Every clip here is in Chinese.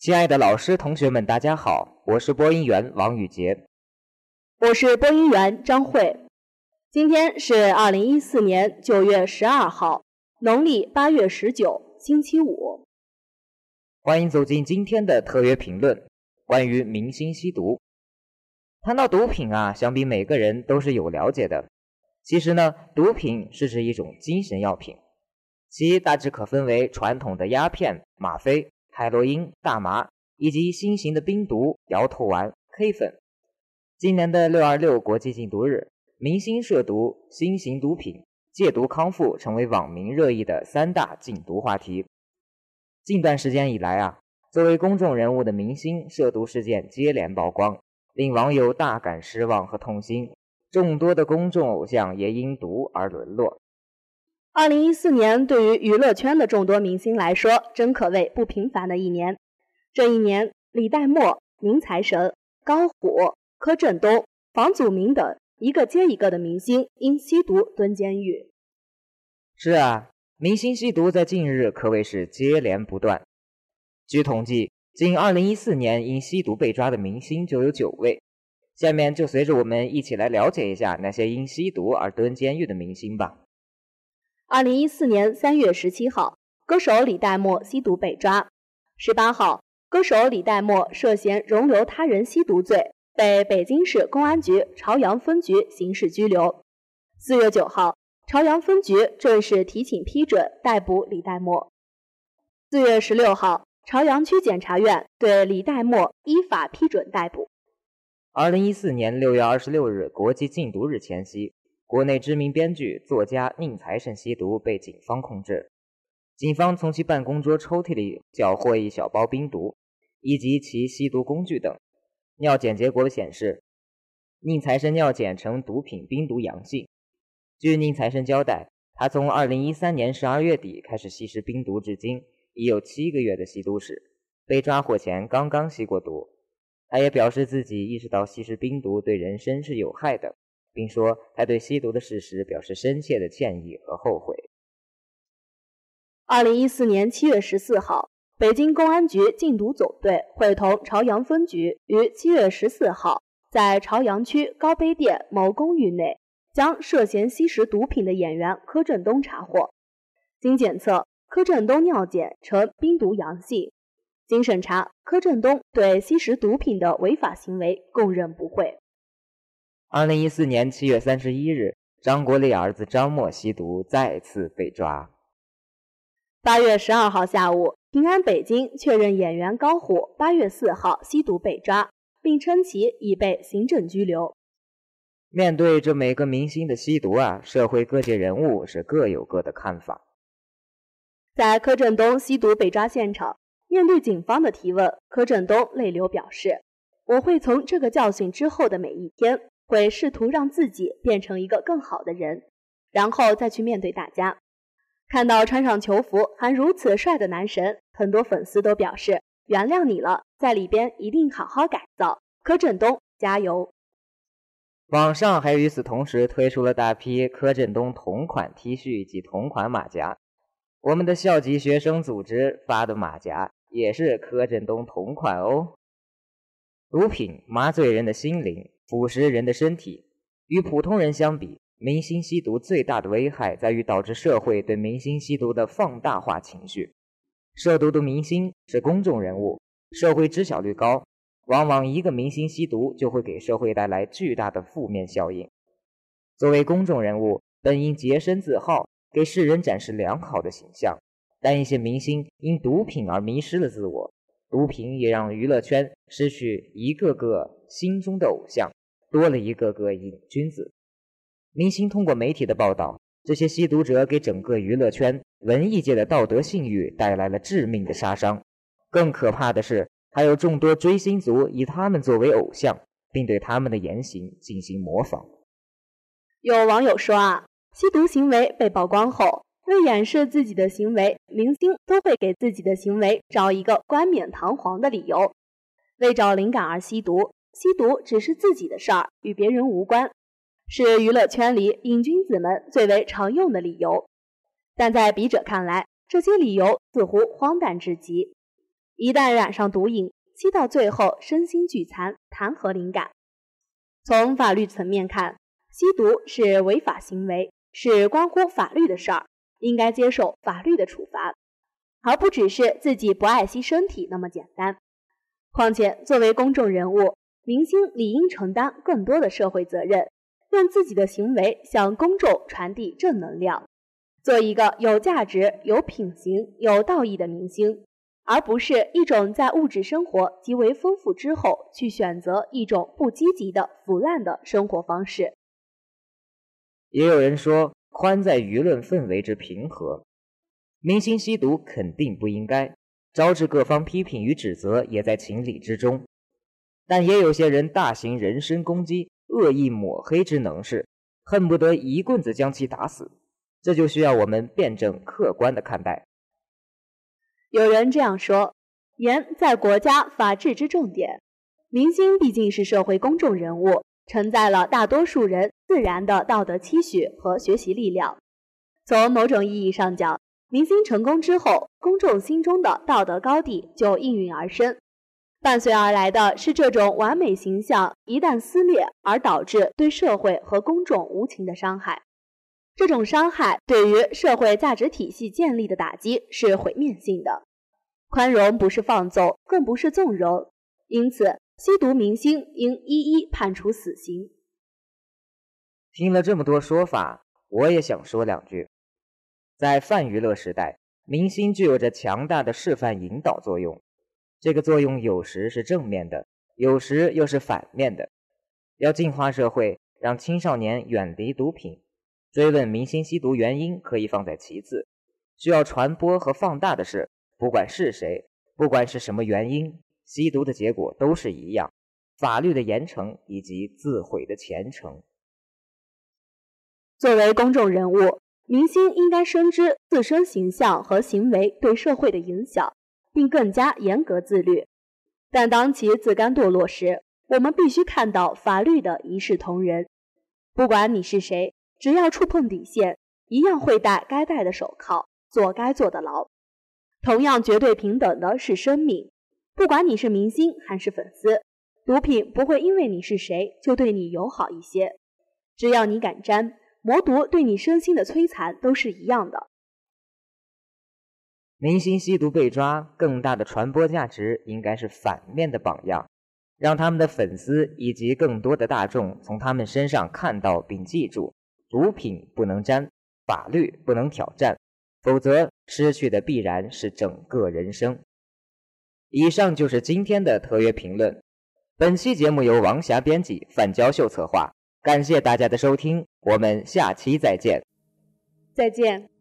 亲爱的老师、同学们，大家好，我是播音员王宇杰，我是播音员张慧。今天是二零一四年九月十二号，农历八月十九，星期五。欢迎走进今天的特约评论，关于明星吸毒。谈到毒品啊，想必每个人都是有了解的。其实呢，毒品是指一种精神药品，其大致可分为传统的鸦片、吗啡。海洛因、大麻以及新型的冰毒、摇头丸、K 粉。今年的六二六国际禁毒日，明星涉毒、新型毒品、戒毒康复成为网民热议的三大禁毒话题。近段时间以来啊，作为公众人物的明星涉毒事件接连曝光，令网友大感失望和痛心。众多的公众偶像也因毒而沦落。二零一四年对于娱乐圈的众多明星来说，真可谓不平凡的一年。这一年，李代沫、宁财神、高虎、柯震东、房祖名等一个接一个的明星因吸毒蹲监狱。是啊，明星吸毒在近日可谓是接连不断。据统计，仅二零一四年因吸毒被抓的明星就有九位。下面就随着我们一起来了解一下那些因吸毒而蹲监狱的明星吧。二零一四年三月十七号，歌手李代沫吸毒被抓。十八号，歌手李代沫涉嫌容留他人吸毒罪，被北京市公安局朝阳分局刑事拘留。四月九号，朝阳分局正式提请批准逮捕李代沫。四月十六号，朝阳区检察院对李代沫依法批准逮捕。二零一四年六月二十六日，国际禁毒日前夕。国内知名编剧、作家宁财神吸毒被警方控制，警方从其办公桌抽屉里缴获一小包冰毒，以及其吸毒工具等。尿检结果显示，宁财神尿检呈毒品冰毒阳性。据宁财神交代，他从2013年12月底开始吸食冰毒，至今已有七个月的吸毒史。被抓获前刚刚吸过毒。他也表示自己意识到吸食冰毒对人身是有害的。并说他对吸毒的事实表示深切的歉意和后悔。二零一四年七月十四号，北京公安局禁毒总队会同朝阳分局于七月十四号在朝阳区高碑店某公寓内，将涉嫌吸食毒品的演员柯震东查获。经检测，柯震东尿检呈冰毒阳性。经审查，柯震东对吸食毒品的违法行为供认不讳。二零一四年七月三十一日，张国立儿子张默吸毒再次被抓。八月十二号下午，平安北京确认演员高虎八月四号吸毒被抓，并称其已被行政拘留。面对这每个明星的吸毒啊，社会各界人物是各有各的看法。在柯震东吸毒被抓现场，面对警方的提问，柯震东泪流表示：“我会从这个教训之后的每一天。”会试图让自己变成一个更好的人，然后再去面对大家。看到穿上球服还如此帅的男神，很多粉丝都表示原谅你了，在里边一定好好改造。柯震东加油！网上还与此同时推出了大批柯震东同款 T 恤及同款马甲，我们的校级学生组织发的马甲也是柯震东同款哦。毒品麻醉人的心灵。腐蚀人的身体。与普通人相比，明星吸毒最大的危害在于导致社会对明星吸毒的放大化情绪。涉毒的明星是公众人物，社会知晓率高，往往一个明星吸毒就会给社会带来巨大的负面效应。作为公众人物，本应洁身自好，给世人展示良好的形象，但一些明星因毒品而迷失了自我。毒品也让娱乐圈失去一个个心中的偶像。多了一个个瘾君子，明星通过媒体的报道，这些吸毒者给整个娱乐圈、文艺界的道德信誉带来了致命的杀伤。更可怕的是，还有众多追星族以他们作为偶像，并对他们的言行进行模仿。有网友说啊，吸毒行为被曝光后，为掩饰自己的行为，明星都会给自己的行为找一个冠冕堂皇的理由，为找灵感而吸毒。吸毒只是自己的事儿，与别人无关，是娱乐圈里瘾君子们最为常用的理由。但在笔者看来，这些理由似乎荒诞至极。一旦染上毒瘾，吸到最后身心俱残，谈何灵感？从法律层面看，吸毒是违法行为，是关乎法律的事儿，应该接受法律的处罚，而不只是自己不爱惜身体那么简单。况且，作为公众人物，明星理应承担更多的社会责任，用自己的行为向公众传递正能量，做一个有价值、有品行、有道义的明星，而不是一种在物质生活极为丰富之后，去选择一种不积极的腐烂的生活方式。也有人说，宽在舆论氛围之平和，明星吸毒肯定不应该。招致各方批评与指责也在情理之中，但也有些人大行人身攻击、恶意抹黑之能事，恨不得一棍子将其打死。这就需要我们辩证客观的看待。有人这样说：严在国家法治之重点，明星毕竟是社会公众人物，承载了大多数人自然的道德期许和学习力量。从某种意义上讲，明星成功之后，公众心中的道德高地就应运而生，伴随而来的是这种完美形象一旦撕裂，而导致对社会和公众无情的伤害。这种伤害对于社会价值体系建立的打击是毁灭性的。宽容不是放纵，更不是纵容，因此吸毒明星应一一判处死刑。听了这么多说法，我也想说两句。在泛娱乐时代，明星具有着强大的示范引导作用。这个作用有时是正面的，有时又是反面的。要净化社会，让青少年远离毒品，追问明星吸毒原因可以放在其次。需要传播和放大的是，不管是谁，不管是什么原因，吸毒的结果都是一样：法律的严惩以及自毁的前程。作为公众人物。明星应该深知自身形象和行为对社会的影响，并更加严格自律。但当其自甘堕落时，我们必须看到法律的一视同仁。不管你是谁，只要触碰底线，一样会戴该戴的手铐，坐该坐的牢。同样绝对平等的是生命。不管你是明星还是粉丝，毒品不会因为你是谁就对你友好一些。只要你敢沾。魔毒对你身心的摧残都是一样的。明星吸毒被抓，更大的传播价值应该是反面的榜样，让他们的粉丝以及更多的大众从他们身上看到并记住：毒品不能沾，法律不能挑战，否则失去的必然是整个人生。以上就是今天的特约评论。本期节目由王霞编辑，范娇秀策划。感谢大家的收听，我们下期再见。再见。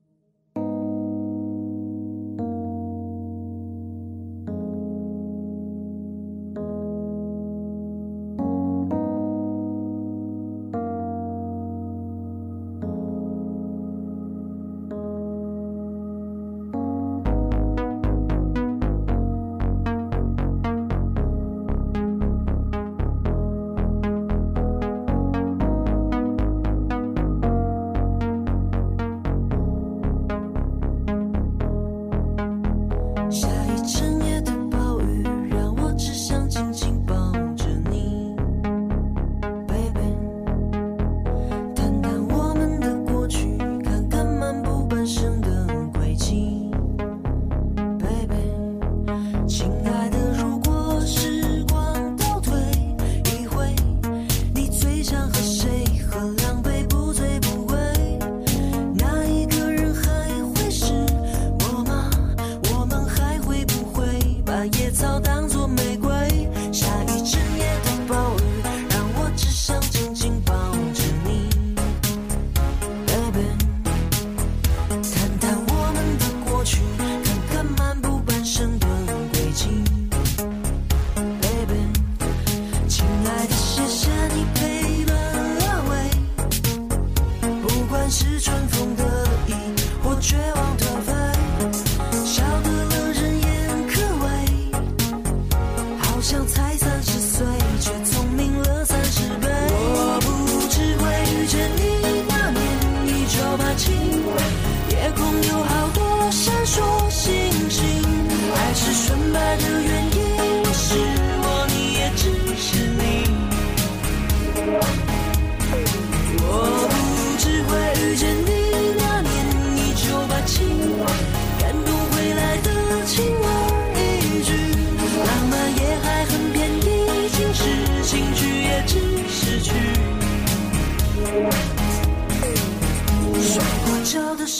野草当作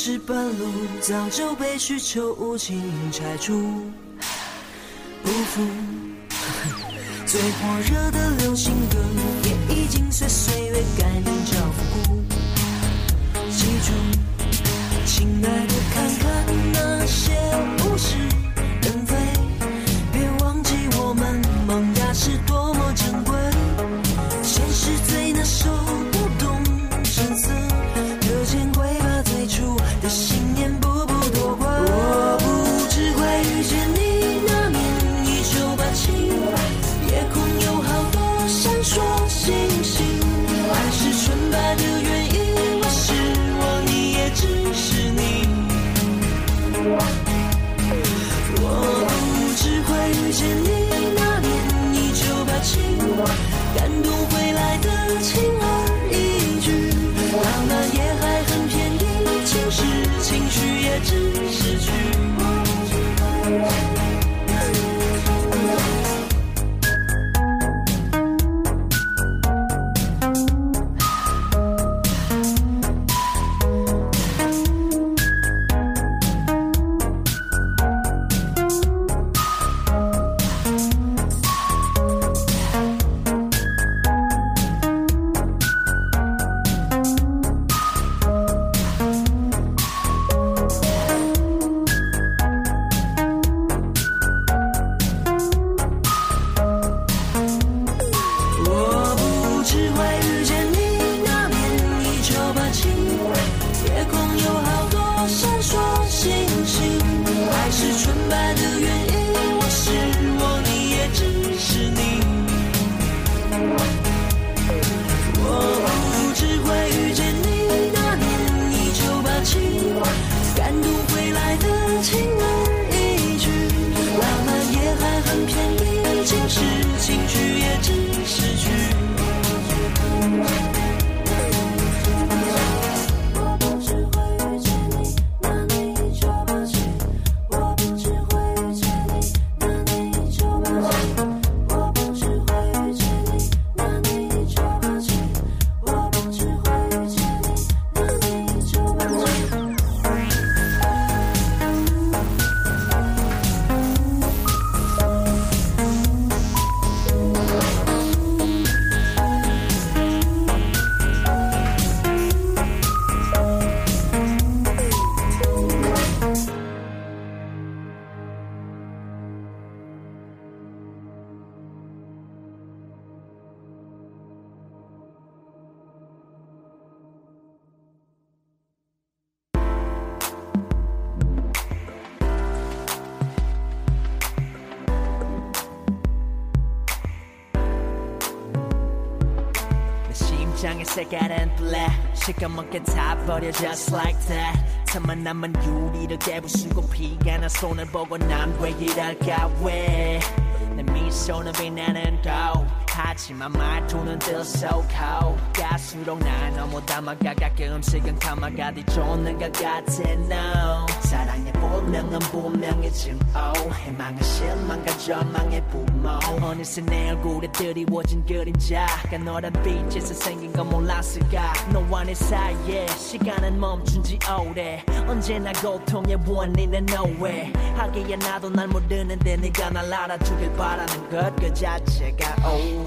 是半路早就被需求无情拆除，不服。最火热的流行歌，也已经随岁月改名叫复古。记住，亲爱的，看看那些故事 색깔은 black 시커멓게 타버려 just like that 틈만 남은 유리를 깨부수고 피가 난 손을 보고 난 왜 이럴까 왜내 미소는 빛나는 고 하지만 말투는 들썩하고 갈수록 날 너무 담아가 가끔씩은 감아가 뒤쫓는 것 같아 no. 사랑의 본능은 분명히 증오 희망은 실망과 절망의 부모. 어느새 내 얼굴에 드리워진 그림자가 너란 빛에서 생긴 건 몰랐을까? 너와 내 사이에 시간은 멈춘 지 오래. 언제나 고통의 원인은 nowhere. 하기에 나도 날 모르는데 네가 날 알아주길 바라는 것 그 자체가 oh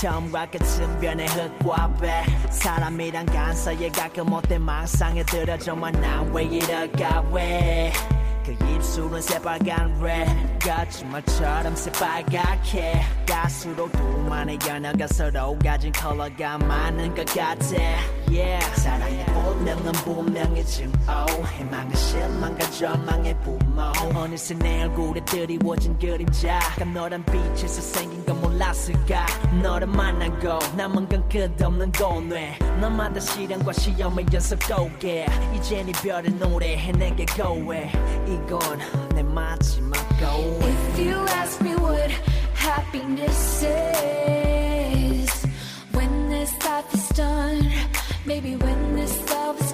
처음과 끝은 변해 흙과 배. 사람이란 간사에 가끔 어때 망상에 들어 정말 난왜 이럴까 왜 그 입술은 새빨간 red 거짓말처럼 새빨갛게. 갈수록 둘만의 연어가 서로 가진 컬러가 많은 것 같아 yeah 사랑의 본능은 분명히 증오 희망은 실망과 절망의 부모 어느새 내 얼굴에 드리워진 그림자가 너란 빛에서 생긴 건 몰랐을까 너를 만나고 남은 건 끝없는 고뇌 너마다 시련과 시험의 연속 고개 이젠 이별의 노래해 내게 고해 이건 내 마지막 고해 If you ask me what happiness is. When this life is done, maybe when this love is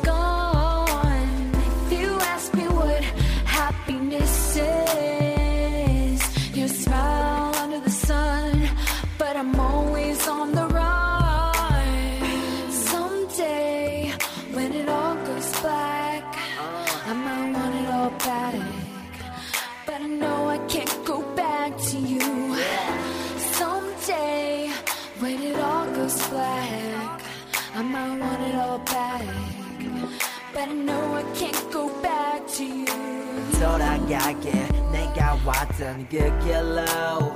돌아가게 내가 왔던 그 길로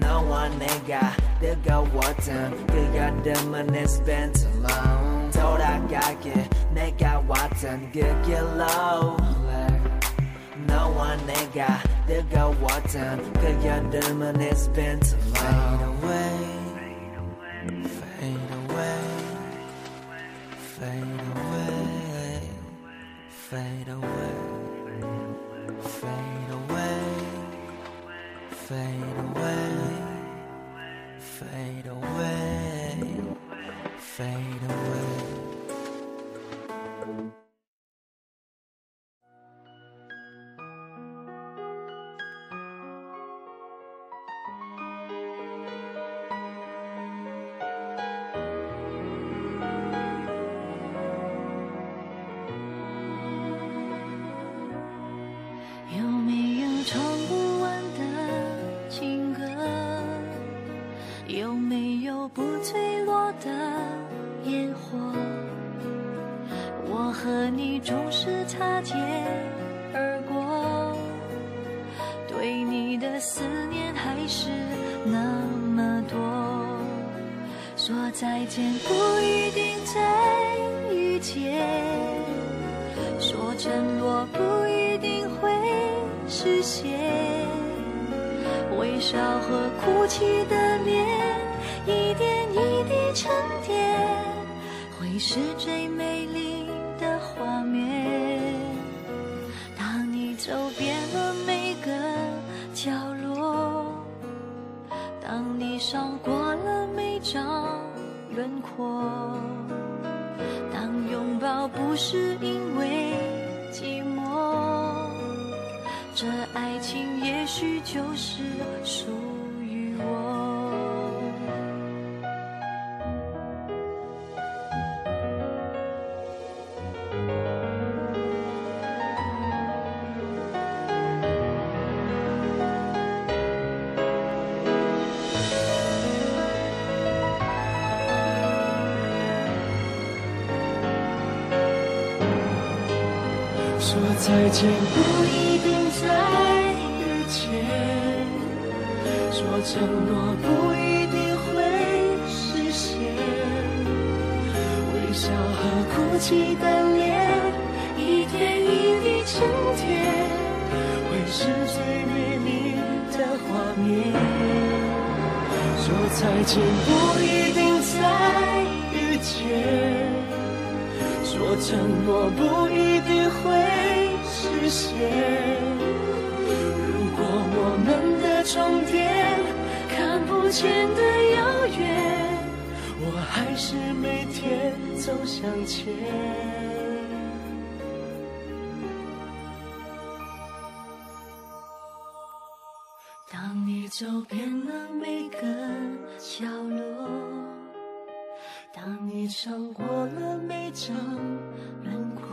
너와 내가 뜨거웠던 그 여름은 it's been too long 돌아가게 내가 왔던 그 길로 너와 내가 뜨거웠던 그 여름은 it's been too long Fade away Fade away Fade away Fade away 说再见不一定再遇见。说承诺不一定会实现，微笑和哭泣的脸，一点一滴沉淀，会是最美丽。我。当拥抱不是因为寂寞，这爱情也许就是属于我。见不一定再遇见，说承诺不一定会实现，微笑和哭泣的脸，一点一滴沉淀，会是最美丽的画面。说再见不一定再遇见。说承诺不一定会实现。如果我们的终点看不见的遥远，我还是每天走向前。当你走遍了每个角落。当你尝过了每张轮廓，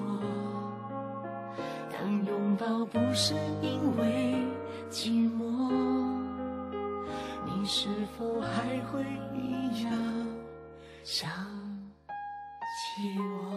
当拥抱不是因为寂寞，你是否还会一样想起我？